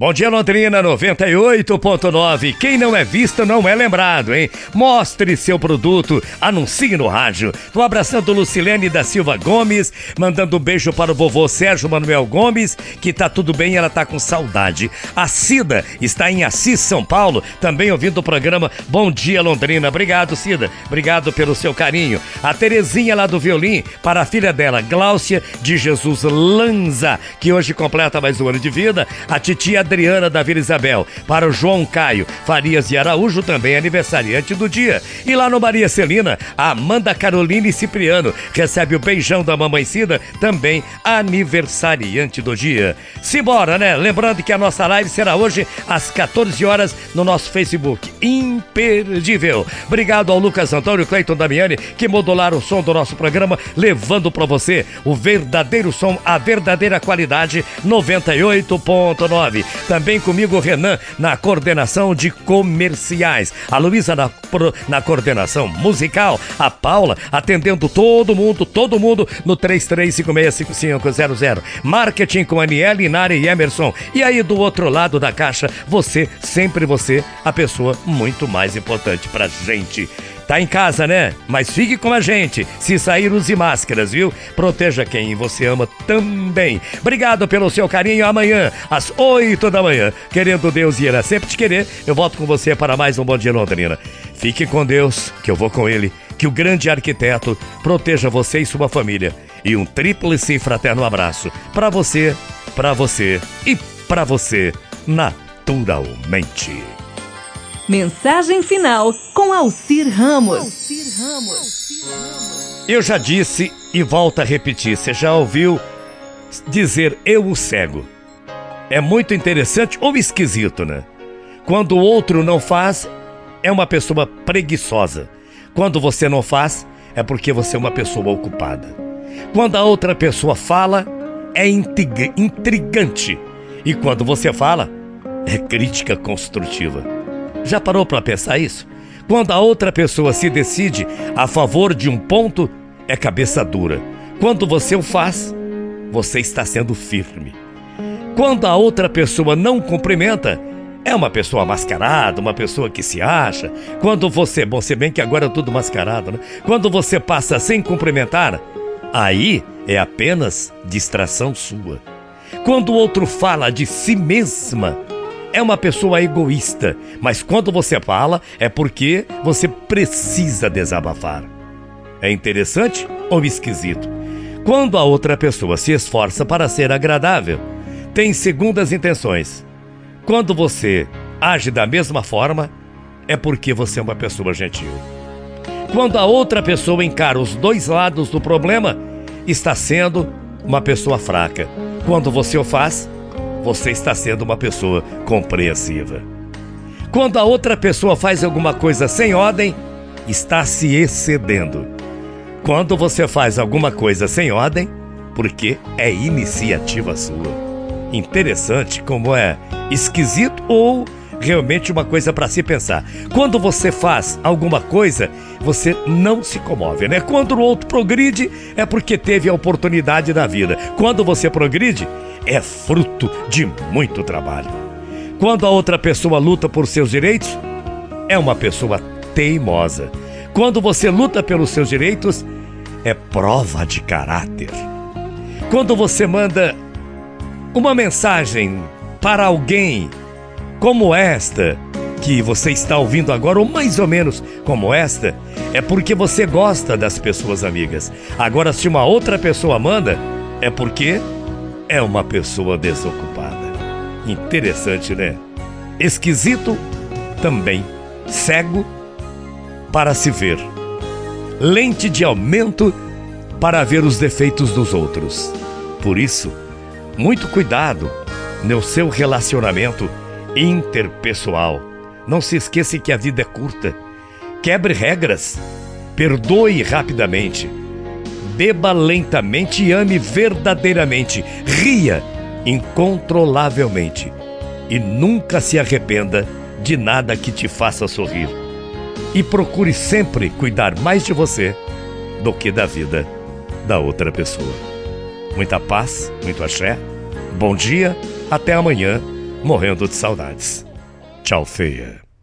Bom dia, Londrina 98.9. Quem não é visto não é lembrado, hein? Mostre seu produto, anuncie no rádio. Tô abraçando Lucilene da Silva Gomes, mandando um beijo para o vovô Sérgio Manuel Gomes, que tá tudo bem, ela tá com saudade. A Cida está em Assis, São Paulo, também ouvindo o programa Bom Dia, Londrina. Obrigado, Cida. Obrigado pelo seu carinho. A Terezinha lá do violino, para a filha dela, Gláucia de Jesus Lanza, que hoje completa mais um ano de vida. A titia Adriana da Vila Isabel, para o João Caio Farias de Araújo, também aniversariante do dia. E lá no Maria Celina, a Amanda Caroline Cipriano recebe o beijão da mamãe Cida, também aniversariante do dia. Simbora, né? Lembrando que a nossa live será hoje às 14 horas no nosso Facebook. Imperdível. Obrigado ao Lucas Antônio Cleiton Damiani que modularam o som do nosso programa, levando para você o verdadeiro som, a verdadeira qualidade 98.9. Também comigo, Renan, na coordenação de comerciais. A Luísa na, na coordenação musical. A Paula atendendo todo mundo, todo mundo no 33565500. Marketing com Aniele, Nari e Emerson. E aí, do outro lado da caixa, você, sempre você, a pessoa muito mais importante pra gente. Tá em casa, né? Mas fique com a gente. Se sair, use máscaras, viu? Proteja quem você ama também. Obrigado pelo seu carinho. Amanhã, às 8 da manhã, querendo Deus e irá sempre te querer, eu volto com você para mais um Bom Dia Londrina. Fique com Deus, que eu vou com Ele. Que o grande arquiteto proteja você e sua família. E um tríplice fraterno abraço para você, para você e para você, naturalmente. Mensagem final com Alcir Ramos. Eu já disse e volto a repetir, você já ouviu dizer eu o cego? É muito interessante ou esquisito, né? Quando o outro não faz, é uma pessoa preguiçosa. Quando você não faz, é porque você é uma pessoa ocupada. Quando a outra pessoa fala, é intrigante. E quando você fala, é crítica construtiva. Já parou para pensar isso? Quando a outra pessoa se decide a favor de um ponto, é cabeça dura. Quando você o faz, você está sendo firme. Quando a outra pessoa não cumprimenta, é uma pessoa mascarada, uma pessoa que se acha. Quando você, bom, se bem que agora é tudo mascarado, né? Quando você passa sem cumprimentar, aí é apenas distração sua. Quando o outro fala de si mesma, é uma pessoa egoísta, mas quando você fala é porque você precisa desabafar. É interessante ou esquisito? Quando a outra pessoa se esforça para ser agradável, tem segundas intenções. Quando você age da mesma forma, é porque você é uma pessoa gentil. Quando a outra pessoa encara os dois lados do problema, está sendo uma pessoa fraca. Quando você o faz, você está sendo uma pessoa compreensiva. Quando a outra pessoa faz alguma coisa sem ordem, está se excedendo. Quando você faz alguma coisa sem ordem, porque é iniciativa sua. Interessante como é esquisito ou realmente uma coisa para se pensar. Quando você faz alguma coisa, você não se comove, né? Quando o outro progride, é porque teve a oportunidade da vida. Quando você progride, é fruto de muito trabalho. Quando a outra pessoa luta por seus direitos, é uma pessoa teimosa. Quando você luta pelos seus direitos, é prova de caráter. Quando você manda uma mensagem para alguém como esta que você está ouvindo agora, ou mais ou menos como esta, é porque você gosta das pessoas amigas. Agora, se uma outra pessoa manda, é porque é uma pessoa desocupada. Interessante, né? Esquisito também. Cego para se ver. Lente de aumento para ver os defeitos dos outros. Por isso, muito cuidado no seu relacionamento interpessoal. Não se esqueça que a vida é curta. Quebre regras. Perdoe rapidamente. Beba lentamente e ame verdadeiramente. Ria incontrolavelmente. E nunca se arrependa de nada que te faça sorrir. E procure sempre cuidar mais de você do que da vida da outra pessoa. Muita paz, muito axé. Bom dia, até amanhã morrendo de saudades. Tchau, feia.